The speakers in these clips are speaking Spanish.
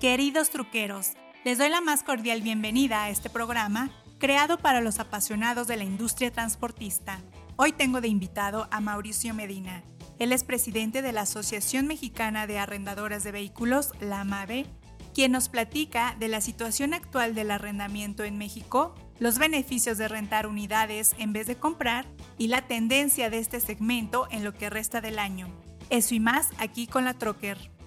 Queridos truqueros, les doy la más cordial bienvenida a este programa creado para los apasionados de la industria transportista. Hoy tengo de invitado a Mauricio Medina. Él es presidente de la Asociación Mexicana de Arrendadoras de Vehículos, la AMAVE, quien nos platica de la situación actual del arrendamiento en México, los beneficios de rentar unidades en vez de comprar y la tendencia de este segmento en lo que resta del año. Eso y más aquí con la Trocker.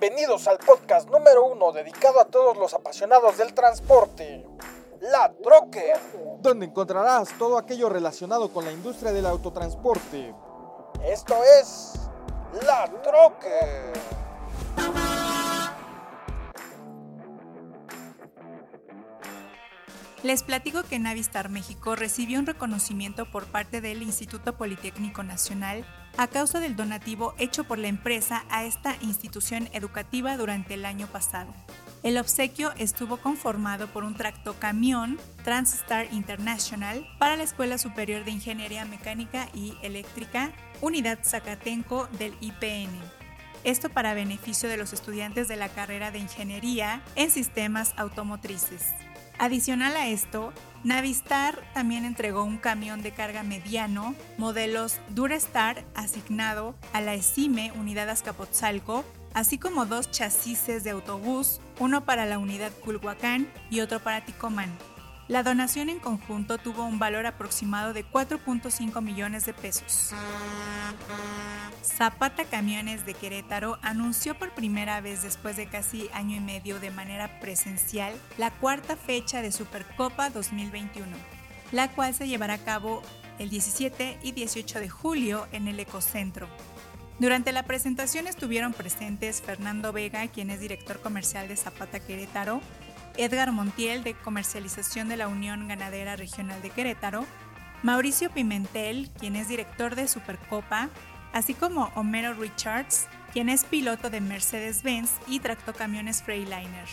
Bienvenidos al podcast número uno dedicado a todos los apasionados del transporte, La Troque, donde encontrarás todo aquello relacionado con la industria del autotransporte. Esto es La Troque. Les platico que Navistar México recibió un reconocimiento por parte del Instituto Politécnico Nacional a causa del donativo hecho por la empresa a esta institución educativa durante el año pasado. El obsequio estuvo conformado por un tractocamión Transstar International para la Escuela Superior de Ingeniería Mecánica y Eléctrica, Unidad Zacatenco del IPN. Esto para beneficio de los estudiantes de la carrera de Ingeniería en Sistemas Automotrices. Adicional a esto, Navistar también entregó un camión de carga mediano, modelos Durastar asignado a la ESIME Unidad Azcapotzalco, así como dos chasis de autobús, uno para la unidad Culhuacán y otro para Ticomán. La donación en conjunto tuvo un valor aproximado de 4.5 millones de pesos. Zapata Camiones de Querétaro anunció por primera vez después de casi año y medio de manera presencial la cuarta fecha de Supercopa 2021, la cual se llevará a cabo el 17 y 18 de julio en el Ecocentro. Durante la presentación estuvieron presentes Fernando Vega, quien es director comercial de Zapata Querétaro, Edgar Montiel de Comercialización de la Unión Ganadera Regional de Querétaro, Mauricio Pimentel, quien es director de Supercopa, así como Homero Richards, quien es piloto de Mercedes-Benz y tractocamiones Freightliner,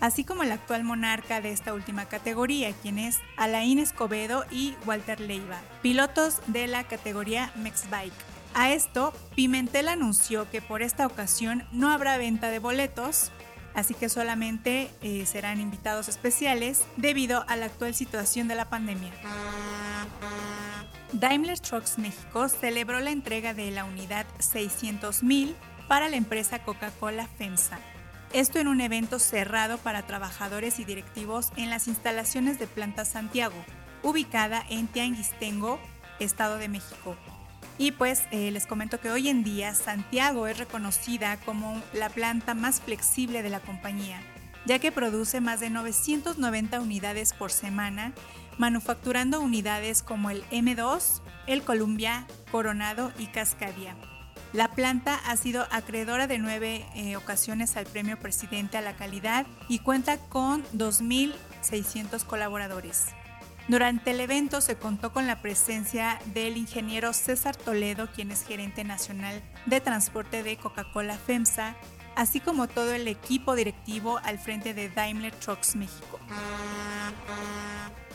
así como el actual monarca de esta última categoría, quien es Alain Escobedo y Walter Leiva, pilotos de la categoría Mexbike. A esto, Pimentel anunció que por esta ocasión no habrá venta de boletos, así que solamente eh, serán invitados especiales debido a la actual situación de la pandemia. Daimler Trucks México celebró la entrega de la unidad 600.000 para la empresa Coca-Cola FEMSA. Esto en un evento cerrado para trabajadores y directivos en las instalaciones de Planta Santiago, ubicada en Tianguistengo, Estado de México. Y pues eh, les comento que hoy en día Santiago es reconocida como la planta más flexible de la compañía, ya que produce más de 990 unidades por semana, manufacturando unidades como el M2, el Columbia, Coronado y Cascadia. La planta ha sido acreedora de nueve eh, ocasiones al Premio Presidente a la Calidad y cuenta con 2.600 colaboradores. Durante el evento se contó con la presencia del ingeniero César Toledo, quien es gerente nacional de transporte de Coca-Cola FEMSA, así como todo el equipo directivo al frente de Daimler Trucks México.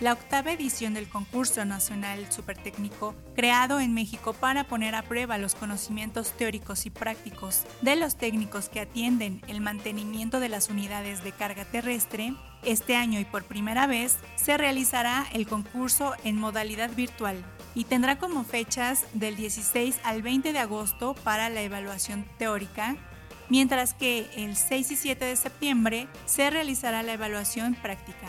La octava edición del concurso nacional supertécnico, creado en México para poner a prueba los conocimientos teóricos y prácticos de los técnicos que atienden el mantenimiento de las unidades de carga terrestre, este año y por primera vez se realizará el concurso en modalidad virtual y tendrá como fechas del 16 al 20 de agosto para la evaluación teórica, mientras que el 6 y 7 de septiembre se realizará la evaluación práctica.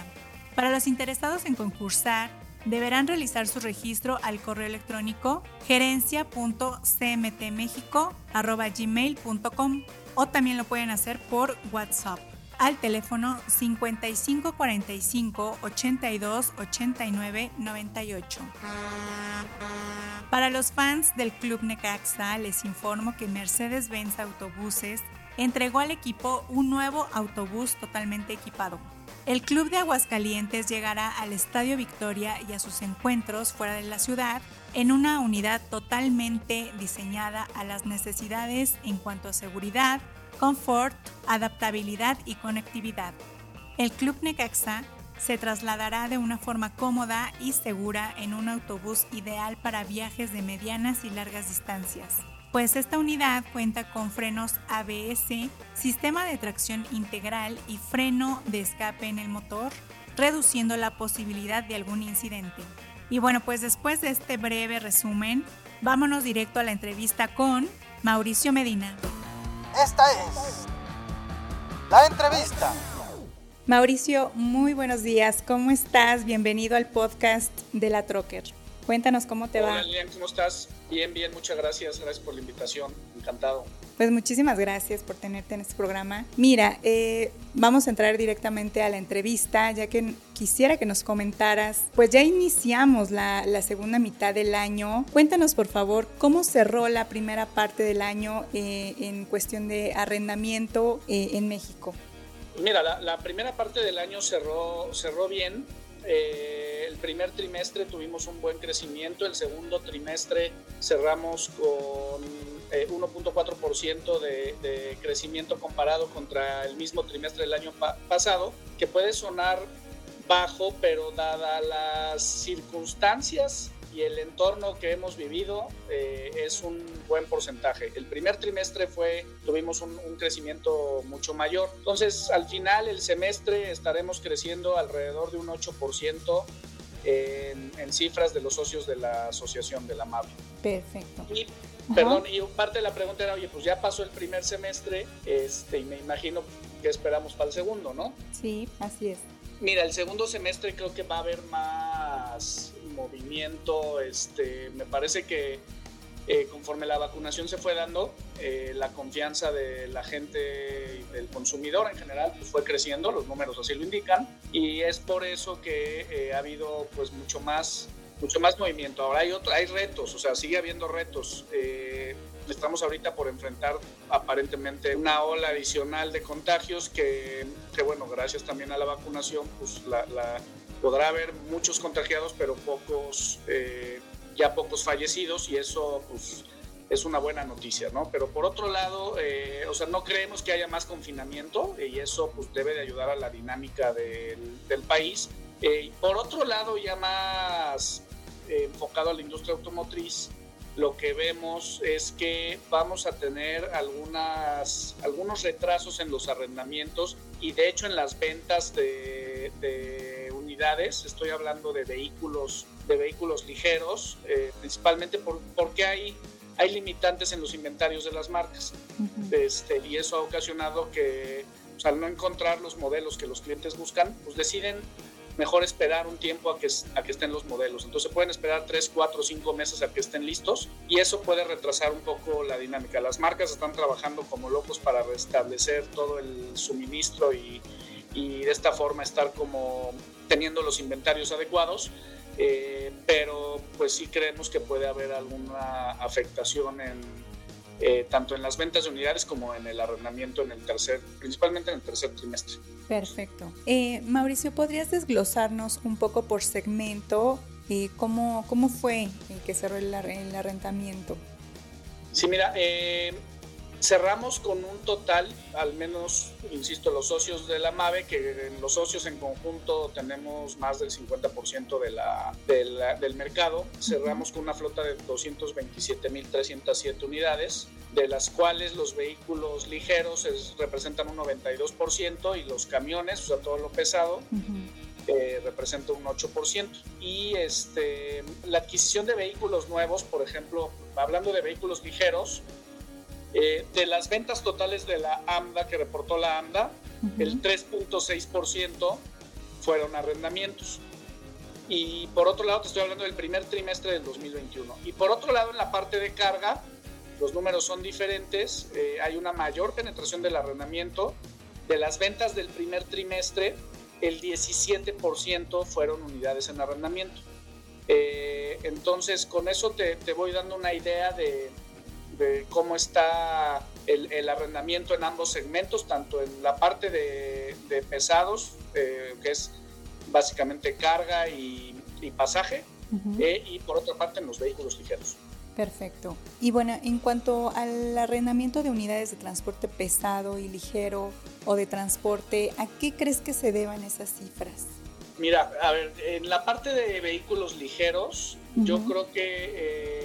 Para los interesados en concursar, deberán realizar su registro al correo electrónico gerencia.cmtmexico.gmail.com o también lo pueden hacer por WhatsApp. Al teléfono 5545 82 89 98. Para los fans del Club Necaxa, les informo que Mercedes-Benz Autobuses entregó al equipo un nuevo autobús totalmente equipado. El Club de Aguascalientes llegará al Estadio Victoria y a sus encuentros fuera de la ciudad en una unidad totalmente diseñada a las necesidades en cuanto a seguridad, confort, adaptabilidad y conectividad. El Club Necaxa se trasladará de una forma cómoda y segura en un autobús ideal para viajes de medianas y largas distancias, pues esta unidad cuenta con frenos ABS, sistema de tracción integral y freno de escape en el motor, reduciendo la posibilidad de algún incidente. Y bueno, pues después de este breve resumen, vámonos directo a la entrevista con Mauricio Medina. Esta es la entrevista. Mauricio, muy buenos días. ¿Cómo estás? Bienvenido al podcast de la Trocker. Cuéntanos cómo te Hola, va. Hola, ¿cómo estás? Bien, bien, muchas gracias. Gracias por la invitación. Encantado. Pues muchísimas gracias por tenerte en este programa. Mira, eh, vamos a entrar directamente a la entrevista, ya que quisiera que nos comentaras, pues ya iniciamos la, la segunda mitad del año. Cuéntanos, por favor, cómo cerró la primera parte del año eh, en cuestión de arrendamiento eh, en México. Mira, la, la, primera parte del año cerró, cerró bien. Eh, el primer trimestre tuvimos un buen crecimiento, el segundo trimestre cerramos con eh, 1.4% de, de, crecimiento comparado contra el mismo trimestre del año pa pasado, que puede sonar bajo, pero dada las circunstancias y el entorno que hemos vivido eh, es un buen porcentaje. El primer trimestre fue, tuvimos un, un, crecimiento mucho mayor. Entonces, al final, el semestre estaremos creciendo alrededor de un 8% en, en cifras de los socios de la asociación de la MAVI. Perfecto. Y, perdón, y parte de la pregunta era, oye, pues ya pasó el primer semestre este, y me imagino que esperamos para el segundo, ¿no? Sí, así es. Mira, el segundo semestre creo que va a haber más movimiento. Este, me parece que eh, conforme la vacunación se fue dando, eh, la confianza de la gente y del consumidor en general pues fue creciendo, los números así lo indican, y es por eso que eh, ha habido pues mucho más, mucho más movimiento. Ahora hay, otro, hay retos, o sea, sigue habiendo retos. Eh, estamos ahorita por enfrentar aparentemente una ola adicional de contagios que, bueno, gracias también a la vacunación, pues la podrá haber muchos contagiados, pero pocos, eh, ya pocos fallecidos y eso pues es una buena noticia, ¿no? Pero por otro lado, eh, o sea, no creemos que haya más confinamiento y eso pues debe de ayudar a la dinámica del, del país. Eh, por otro lado, ya más eh, enfocado a la industria automotriz, lo que vemos es que vamos a tener algunas, algunos retrasos en los arrendamientos y de hecho en las ventas de, de unidades, estoy hablando de vehículos, de vehículos ligeros, eh, principalmente por, porque hay, hay limitantes en los inventarios de las marcas. Uh -huh. este, y eso ha ocasionado que pues, al no encontrar los modelos que los clientes buscan, pues deciden mejor esperar un tiempo a que, a que estén los modelos. Entonces pueden esperar 3, 4, 5 meses a que estén listos y eso puede retrasar un poco la dinámica. Las marcas están trabajando como locos para restablecer todo el suministro y, y de esta forma estar como teniendo los inventarios adecuados. Eh, pero pues sí creemos que puede haber alguna afectación en, eh, tanto en las ventas de unidades como en el arrendamiento en el tercer, principalmente en el tercer trimestre. Perfecto. Eh, Mauricio, ¿podrías desglosarnos un poco por segmento eh, cómo, cómo fue que cerró el, el arrendamiento? Sí, mira, eh, cerramos con un total, al menos, insisto, los socios de la MAVE, que los socios en conjunto tenemos más del 50% de la, de la, del mercado, cerramos con una flota de 227.307 unidades, de las cuales los vehículos ligeros es, representan un 92% y los camiones, o sea, todo lo pesado, uh -huh. eh, representa un 8%. Y este, la adquisición de vehículos nuevos, por ejemplo, hablando de vehículos ligeros, eh, de las ventas totales de la AMDA que reportó la AMDA, uh -huh. el 3.6% fueron arrendamientos. Y por otro lado, te estoy hablando del primer trimestre del 2021. Y por otro lado, en la parte de carga, los números son diferentes. Eh, hay una mayor penetración del arrendamiento de las ventas del primer trimestre, el 17% fueron unidades en arrendamiento. Eh, entonces, con eso te, voy dando una idea de, cómo está el, arrendamiento en ambos segmentos, tanto en la parte de, pesados, eh, que es básicamente carga y, pasaje, eh, y por otra parte en los vehículos ligeros. Perfecto. Y bueno, en cuanto al arrendamiento de unidades de transporte pesado y ligero o de transporte, ¿a qué crees que se deban esas cifras? Mira, a ver, en la parte de vehículos ligeros, yo creo que eh,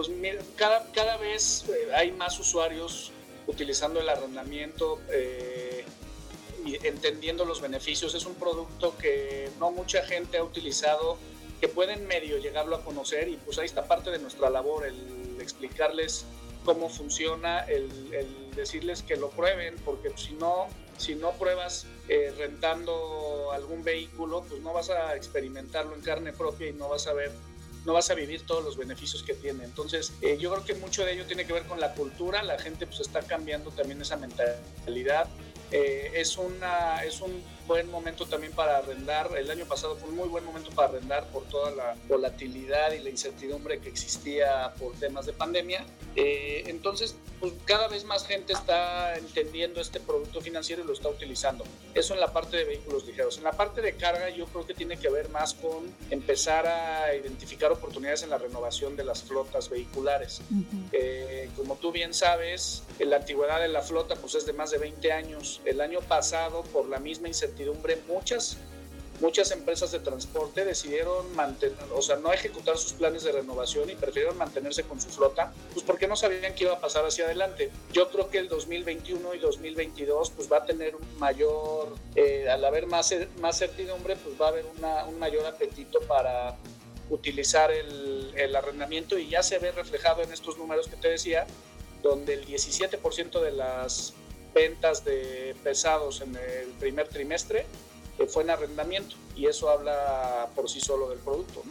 pues cada, cada vez eh, hay más usuarios utilizando el arrendamiento eh, y entendiendo los beneficios. Es un producto que no mucha gente ha utilizado que pueden medio llegarlo a conocer y pues ahí está parte de nuestra labor, el explicarles cómo funciona, el, decirles que lo prueben, porque si no, si no pruebas eh, rentando algún vehículo, pues no vas a experimentarlo en carne propia y no vas a ver no vas a vivir todos los beneficios que tiene. Entonces, eh, yo creo que mucho de ello tiene que ver con la cultura, la gente pues está cambiando también esa mentalidad. Eh, es, una, es un buen momento también para arrendar. El año pasado fue un muy buen momento para arrendar por toda la volatilidad y la incertidumbre que existía por temas de pandemia. Eh, entonces, pues cada vez más gente está entendiendo este producto financiero y lo está utilizando. Eso en la parte de vehículos ligeros. En la parte de carga yo creo que tiene que ver más con empezar a identificar oportunidades en la renovación de las flotas vehiculares. Eh, como tú bien sabes, la antigüedad de la flota pues es de más de 20 años. El año pasado, por la misma incertidumbre, muchas, muchas empresas de transporte decidieron mantener, o sea, no ejecutar sus planes de renovación y prefirieron mantenerse con su flota, pues porque no sabían qué iba a pasar hacia adelante. Yo creo que el 2021 y 2022 pues va a tener un mayor, eh, al haber más, más certidumbre, pues va a haber un mayor apetito para utilizar el, el arrendamiento y ya se ve reflejado en estos números que te decía, donde el 17% de las ventas de pesados en el primer trimestre eh, fue en arrendamiento y eso habla por sí solo del producto.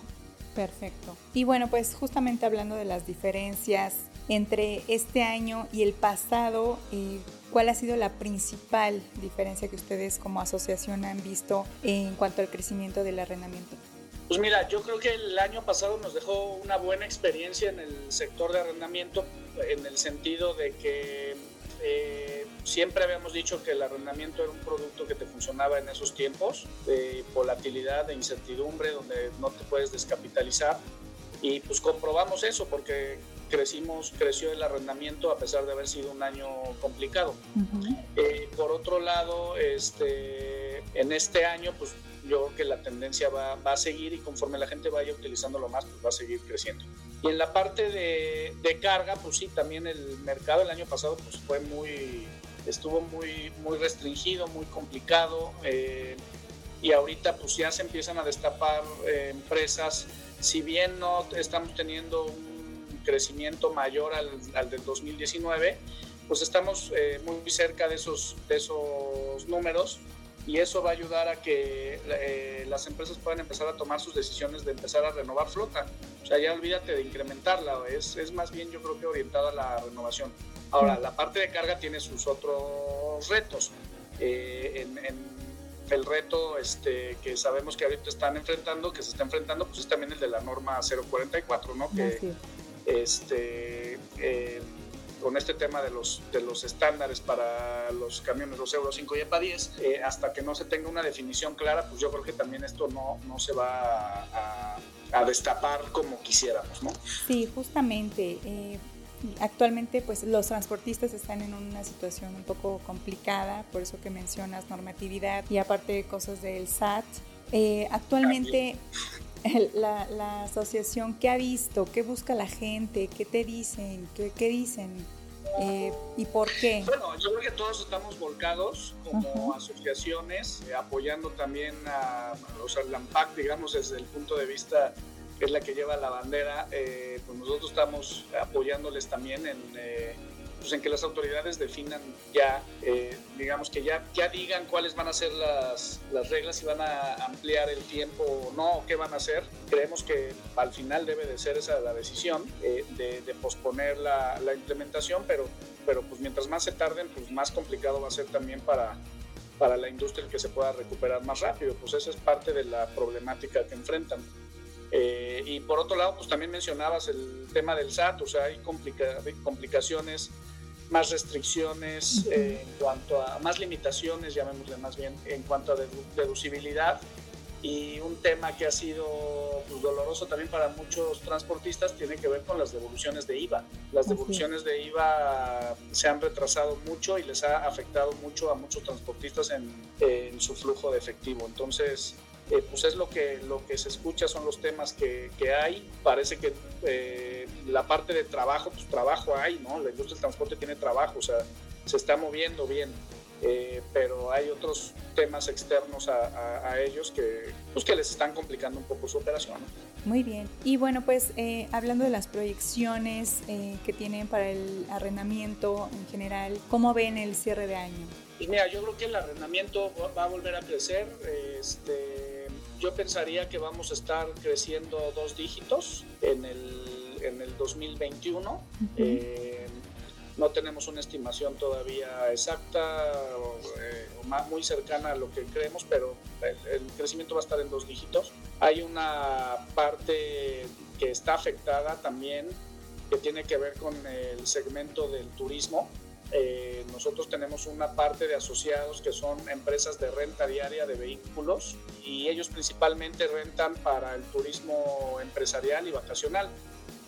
Perfecto. Y bueno, pues justamente hablando de las diferencias entre este año y el pasado, eh, ¿cuál ha sido la principal diferencia que ustedes como asociación han visto en cuanto al crecimiento del arrendamiento? Pues mira, yo creo que el año pasado nos dejó una buena experiencia en el sector de arrendamiento, en el sentido de que eh, siempre habíamos dicho que el arrendamiento era un producto que te funcionaba en esos tiempos de volatilidad, de incertidumbre, donde no te puedes descapitalizar. Y pues comprobamos eso porque crecimos, creció el arrendamiento a pesar de haber sido un año complicado. Eh, por otro lado, este, en este año, pues yo creo que la tendencia va, va, a seguir y conforme la gente vaya utilizándolo más, pues va a seguir creciendo. Y en la parte de, de, carga, pues sí, también el mercado el año pasado pues fue muy, estuvo muy, muy restringido, muy complicado. Eh, y ahorita pues ya se empiezan a destapar eh, empresas, si bien no estamos teniendo un crecimiento mayor al, al del 2019, pues estamos eh, muy cerca de esos, de esos números y eso va a ayudar a que eh, las empresas puedan empezar a tomar sus decisiones de empezar a renovar flota. O sea, ya olvídate de incrementarla, es, es más bien yo creo que orientada a la renovación. Ahora, la parte de carga tiene sus otros retos. Eh, en, el reto este, que sabemos que ahorita están enfrentando, que se está enfrentando, pues es también el de la norma 044, ¿no? Que, este, eh, con este tema de los, de los estándares para los camiones, los Euro 5 y EPA 10, eh, hasta que no se tenga una definición clara, pues yo creo que también esto no, no se va a, destapar como quisiéramos, ¿no? Sí, justamente. Eh, actualmente, pues los transportistas están en una situación un poco complicada, por eso que mencionas normatividad y aparte cosas del SAT. Eh, actualmente, la, la, asociación, ¿qué ha visto? ¿Qué busca la gente? ¿Qué te dicen? ¿Qué, qué dicen? Eh, ¿Y por qué? Bueno, yo creo que todos estamos volcados como asociaciones, eh, apoyando también a, o sea, la AMPAC, digamos, desde el punto de vista es la que lleva la bandera, eh, pues nosotros estamos apoyándoles también en, pues, en que las autoridades definan ya, eh, digamos que ya, ya digan cuáles van a ser las, las reglas, si van a ampliar el tiempo o no, qué van a hacer. Creemos que al final debe de ser esa la decisión eh, de, de, posponer la, la, implementación, pero, pero pues mientras más se tarden, pues más complicado va a ser también para, para la industria que se pueda recuperar más rápido. Pues esa es parte de la problemática que enfrentan. Y por otro lado, pues también mencionabas el tema del SAT, o sea, hay complica complicaciones, más restricciones eh, en cuanto a, más limitaciones, llamémosle más bien, en cuanto a deducibilidad. Y un tema que ha sido pues, doloroso también para muchos transportistas tiene que ver con las devoluciones de IVA. Las devoluciones de IVA se han retrasado mucho y les ha afectado mucho a muchos transportistas en, en su flujo de efectivo. Entonces, eh, pues es lo que, lo que se escucha, son los temas que, que hay. Parece que eh, la parte de trabajo, pues trabajo hay, ¿no? La industria del transporte tiene trabajo, o sea, se está moviendo bien. Eh, pero hay otros temas externos a, a, ellos que, pues que les están complicando un poco su operación. Muy bien. Y bueno, pues hablando de las proyecciones que tienen para el arrendamiento en general, ¿cómo ven el cierre de año? Pues mira, yo creo que el arrendamiento va a volver a crecer. Este, yo pensaría que vamos a estar creciendo dos dígitos en el, en el 2021. Eh, no tenemos una estimación todavía exacta o, eh, muy cercana a lo que creemos, pero el, crecimiento va a estar en dos dígitos. Hay una parte que está afectada también que tiene que ver con el segmento del turismo. Eh, nosotros tenemos una parte de asociados que son empresas de renta diaria de vehículos y ellos principalmente rentan para el turismo empresarial y vacacional.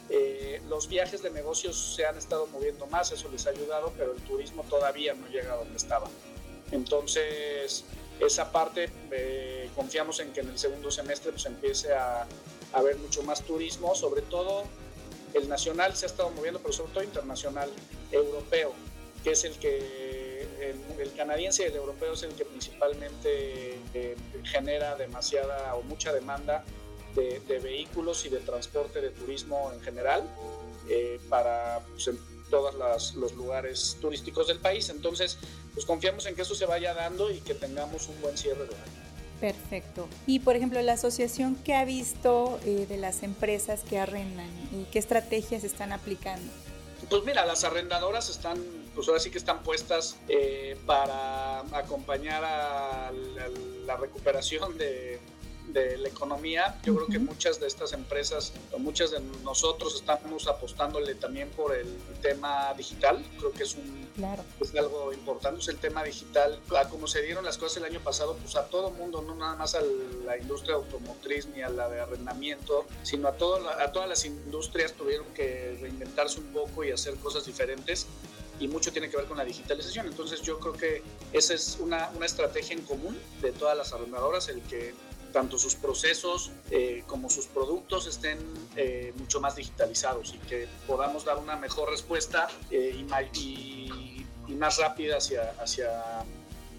Eh, los viajes de negocios se han estado moviendo más, eso les ha ayudado, pero el turismo todavía no llega a donde estaba. Entonces, esa parte eh, confiamos en que en el segundo semestre pues, empiece a, a haber mucho más turismo, sobre todo el nacional se ha estado moviendo, pero sobre todo internacional, europeo que es el que el, canadiense y el europeo es el que principalmente eh, genera demasiada o mucha demanda de, vehículos y de transporte de turismo en general eh, para pues, en todos los lugares turísticos del país. Entonces, pues confiamos en que eso se vaya dando y que tengamos un buen cierre de año. Perfecto. Y por ejemplo, la asociación que ha visto eh, de las empresas que arrendan y qué estrategias están aplicando. Pues mira, las arrendadoras están pues ahora sí que están puestas eh, para acompañar a la, recuperación de, la economía. Yo creo que muchas de estas empresas, o muchas de nosotros estamos apostándole también por el tema digital. Creo que es un es algo importante, es el tema digital. A como se dieron las cosas el año pasado, pues a todo mundo, no nada más a la industria automotriz ni a la de arrendamiento, sino a, todo, a todas las industrias tuvieron que reinventarse un poco y hacer cosas diferentes y mucho tiene que ver con la digitalización. Entonces yo creo que esa es una, una estrategia en común de todas las arrendadoras, el que tanto sus procesos eh, como sus productos estén eh, mucho más digitalizados y que podamos dar una mejor respuesta eh, y, y, más rápida hacia, hacia,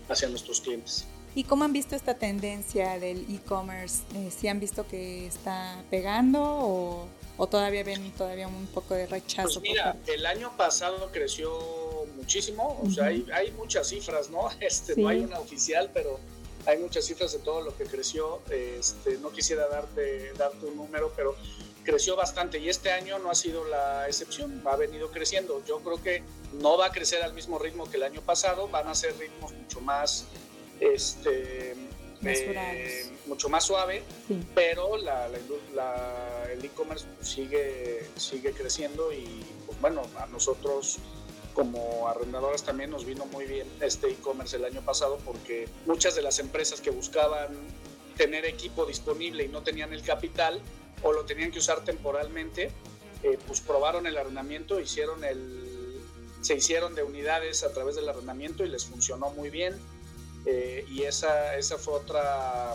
hacia nuestros clientes. ¿Y cómo han visto esta tendencia del e-commerce? ¿Si han visto que está pegando o o todavía ven todavía un poco de rechazo? Pues mira, el año pasado creció muchísimo, o sea, hay, hay, muchas cifras, ¿no? Este, No hay una oficial, pero hay muchas cifras de todo lo que creció. Este, no quisiera darte, darte un número, pero creció bastante y este año no ha sido la excepción, ha venido creciendo. Yo creo que no va a crecer al mismo ritmo que el año pasado, van a ser ritmos mucho más este, eh, mucho más suave, pero la, el e-commerce sigue, sigue creciendo y pues bueno, a nosotros como arrendadoras también nos vino muy bien este e-commerce el año pasado porque muchas de las empresas que buscaban tener equipo disponible y no tenían el capital o lo tenían que usar temporalmente, eh, pues probaron el arrendamiento, hicieron el, se hicieron de unidades a través del arrendamiento y les funcionó muy bien eh, y esa, esa fue otra,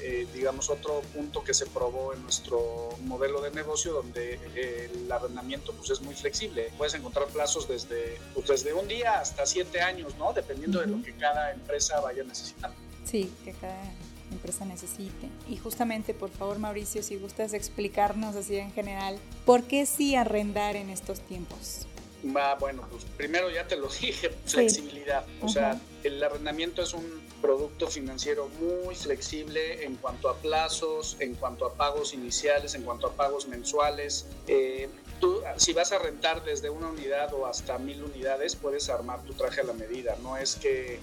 eh, digamos, otro punto que se probó en nuestro modelo de negocio, donde el arrendamiento pues, es muy flexible. Puedes encontrar plazos desde, pues, desde un día hasta siete años, ¿no? Dependiendo de lo que cada empresa vaya necesitando. Sí, que cada empresa necesite. Y justamente, por favor, Mauricio, si gustas explicarnos así en general, ¿por qué sí arrendar en estos tiempos? Va, bueno, pues primero ya te lo dije, flexibilidad. O sea, el arrendamiento es un producto financiero muy flexible en cuanto a plazos, en cuanto a pagos iniciales, en cuanto a pagos mensuales. Eh, tú, si vas a rentar desde una unidad o hasta mil unidades, puedes armar tu traje a la medida. No es que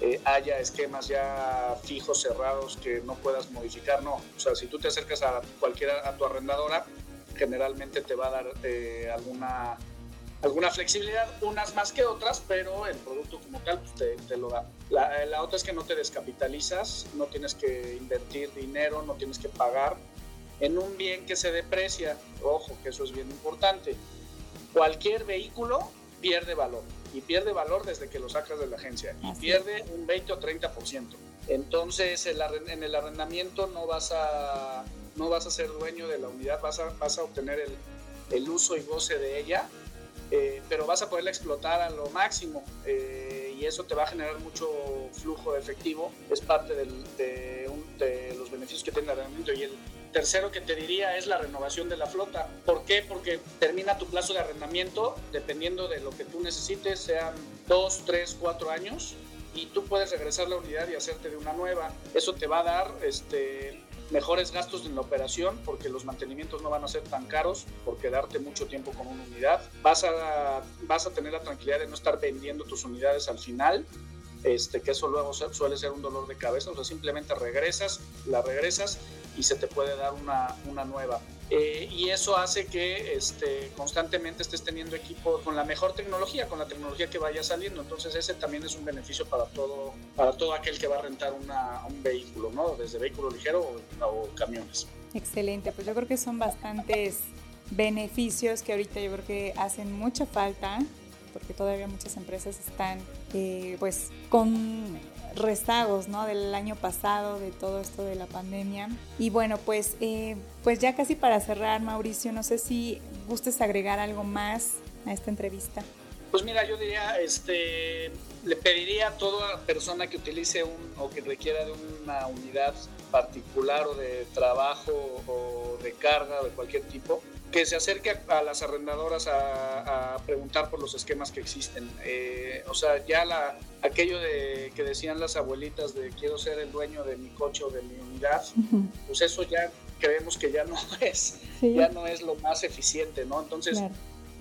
eh, haya esquemas ya fijos, cerrados, que no puedas modificar. No, o sea, si tú te acercas a cualquiera, a tu arrendadora, generalmente te va a dar eh, alguna alguna flexibilidad, unas más que otras, pero el producto como tal pues, te, lo da. La, la, otra es que no te descapitalizas, no tienes que invertir dinero, no tienes que pagar en un bien que se deprecia. Ojo, que eso es bien importante. Cualquier vehículo pierde valor y pierde valor desde que lo sacas de la agencia y pierde un 20 o 30%. Entonces, en el arrendamiento no vas a no vas a ser dueño de la unidad, vas a, vas a obtener el, el uso y goce de ella eh, pero vas a poderla explotar a lo máximo eh, y eso te va a generar mucho flujo de efectivo, es parte de, los beneficios que tiene el arrendamiento. Y el tercero que te diría es la renovación de la flota. ¿Por qué? Porque termina tu plazo de arrendamiento, dependiendo de lo que tú necesites, sean dos, tres, cuatro años, y tú puedes regresar la unidad y hacerte de una nueva. Eso te va a dar este, mejores gastos en la operación porque los mantenimientos no van a ser tan caros por quedarte mucho tiempo con una unidad. Vas a, vas a tener la tranquilidad de no estar vendiendo tus unidades al final, este, que eso luego suele ser un dolor de cabeza, o sea, simplemente regresas, la regresas y se te puede dar una, una nueva. Eh, y eso hace que este, constantemente estés teniendo equipo con la mejor tecnología, con la tecnología que vaya saliendo. Entonces ese también es un beneficio para todo, para todo aquel que va a rentar un vehículo, ¿no? desde vehículo ligero o, o camiones. Excelente, pues yo creo que son bastantes beneficios que ahorita yo creo que hacen mucha falta porque todavía muchas empresas están eh, pues con rezagos ¿no? del año pasado, de todo esto de la pandemia. Y bueno, pues, eh, pues ya casi para cerrar, Mauricio, no sé si gustes agregar algo más a esta entrevista. Pues mira, yo diría, este, le pediría a toda persona que utilice un o que requiera de una unidad particular o de trabajo o de carga o de cualquier tipo, que se acerque a, las arrendadoras a, preguntar por los esquemas que existen. Eh, o sea, ya la, aquello de que decían las abuelitas de quiero ser el dueño de mi coche o de mi unidad, pues eso ya creemos que ya no es, ya no es lo más eficiente, ¿no? Entonces,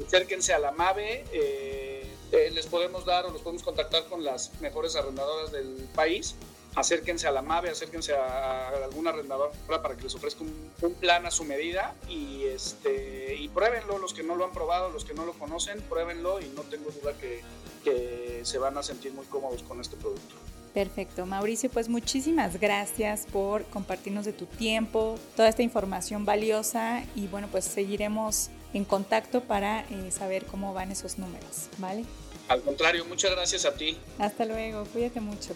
acérquense a la MAVE, eh, eh, les podemos dar o los podemos contactar con las mejores arrendadoras del país acérquense a la MAVE, acérquense a, alguna arrendadora para que les ofrezca un, plan a su medida y, este, y pruébenlo, los que no lo han probado, los que no lo conocen, pruébenlo y no tengo duda que, que se van a sentir muy cómodos con este producto. Perfecto, Mauricio, pues muchísimas gracias por compartirnos de tu tiempo, toda esta información valiosa y bueno, pues seguiremos en contacto para eh, saber cómo van esos números, ¿vale? Al contrario, muchas gracias a ti. Hasta luego, cuídate mucho.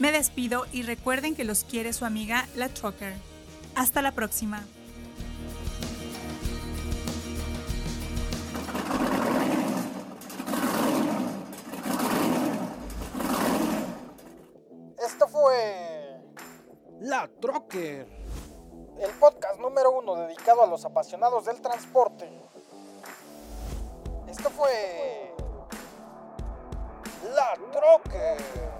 Me despido y recuerden que los quiere su amiga La Trucker. Hasta la próxima. Esto fue La Trucker, el podcast número uno dedicado a los apasionados del transporte. Esto fue La Trucker.